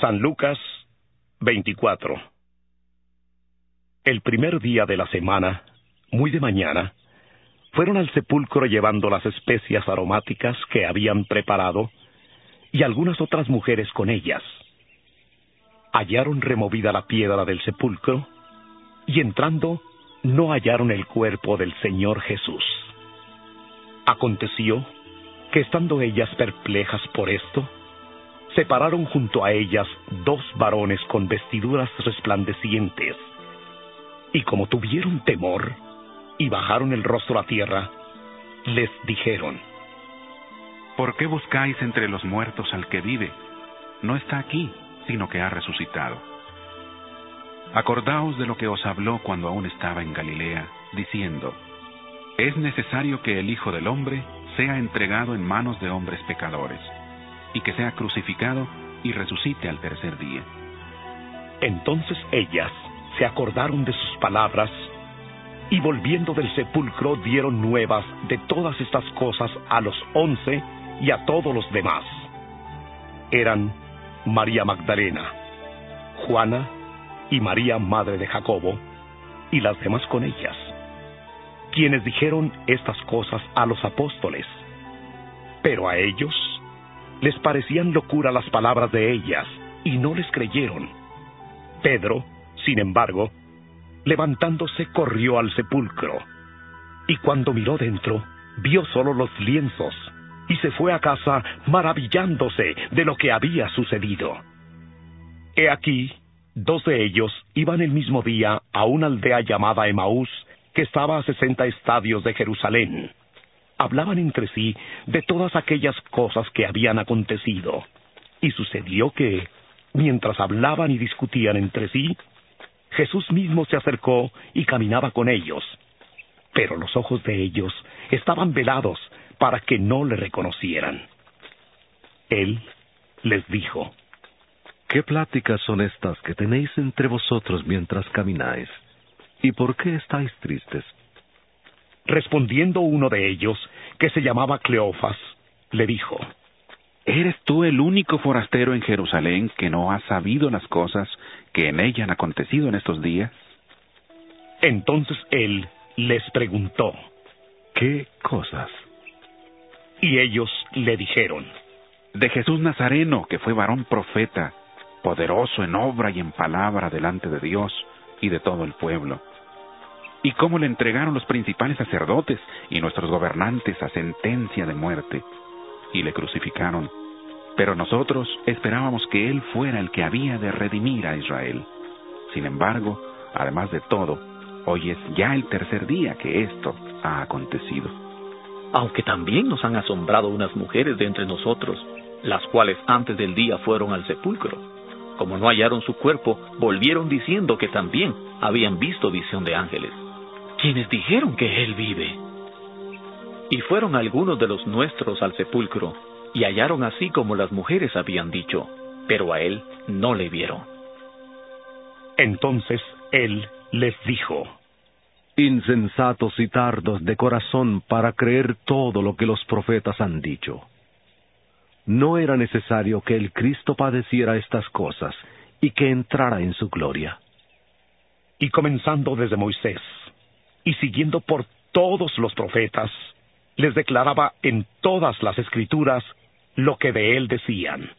San Lucas 24 El primer día de la semana, muy de mañana, fueron al sepulcro llevando las especias aromáticas que habían preparado y algunas otras mujeres con ellas. Hallaron removida la piedra del sepulcro y entrando no hallaron el cuerpo del Señor Jesús. Aconteció que estando ellas perplejas por esto, se pararon junto a ellas dos varones con vestiduras resplandecientes, y como tuvieron temor y bajaron el rostro a tierra, les dijeron, ¿Por qué buscáis entre los muertos al que vive? No está aquí, sino que ha resucitado. Acordaos de lo que os habló cuando aún estaba en Galilea, diciendo, Es necesario que el Hijo del Hombre sea entregado en manos de hombres pecadores, y que sea crucificado y resucite al tercer día. Entonces ellas se acordaron de sus palabras, y volviendo del sepulcro dieron nuevas de todas estas cosas a los once y a todos los demás. Eran María Magdalena, Juana y María, madre de Jacobo, y las demás con ellas, quienes dijeron estas cosas a los apóstoles. Pero a ellos les parecían locura las palabras de ellas, y no les creyeron. Pedro, sin embargo, levantándose corrió al sepulcro, y cuando miró dentro, vio solo los lienzos y se fue a casa maravillándose de lo que había sucedido. He aquí, dos de ellos iban el mismo día a una aldea llamada Emaús, que estaba a sesenta estadios de Jerusalén. Hablaban entre sí de todas aquellas cosas que habían acontecido. Y sucedió que, mientras hablaban y discutían entre sí, Jesús mismo se acercó y caminaba con ellos. Pero los ojos de ellos estaban velados para que no le reconocieran. Él les dijo, ¿Qué pláticas son estas que tenéis entre vosotros mientras camináis? ¿Y por qué estáis tristes? Respondiendo uno de ellos, que se llamaba Cleofas, le dijo, ¿Eres tú el único forastero en Jerusalén que no ha sabido las cosas que en ella han acontecido en estos días? Entonces él les preguntó, ¿qué cosas? Y ellos le dijeron, De Jesús Nazareno, que fue varón profeta, poderoso en obra y en palabra delante de Dios y de todo el pueblo. Y cómo le entregaron los principales sacerdotes y nuestros gobernantes a sentencia de muerte, y le crucificaron. Pero nosotros esperábamos que Él fuera el que había de redimir a Israel. Sin embargo, además de todo, hoy es ya el tercer día que esto ha acontecido aunque también nos han asombrado unas mujeres de entre nosotros, las cuales antes del día fueron al sepulcro. Como no hallaron su cuerpo, volvieron diciendo que también habían visto visión de ángeles, quienes dijeron que él vive. Y fueron algunos de los nuestros al sepulcro, y hallaron así como las mujeres habían dicho, pero a él no le vieron. Entonces él les dijo, insensatos y tardos de corazón para creer todo lo que los profetas han dicho. No era necesario que el Cristo padeciera estas cosas y que entrara en su gloria. Y comenzando desde Moisés y siguiendo por todos los profetas, les declaraba en todas las escrituras lo que de él decían.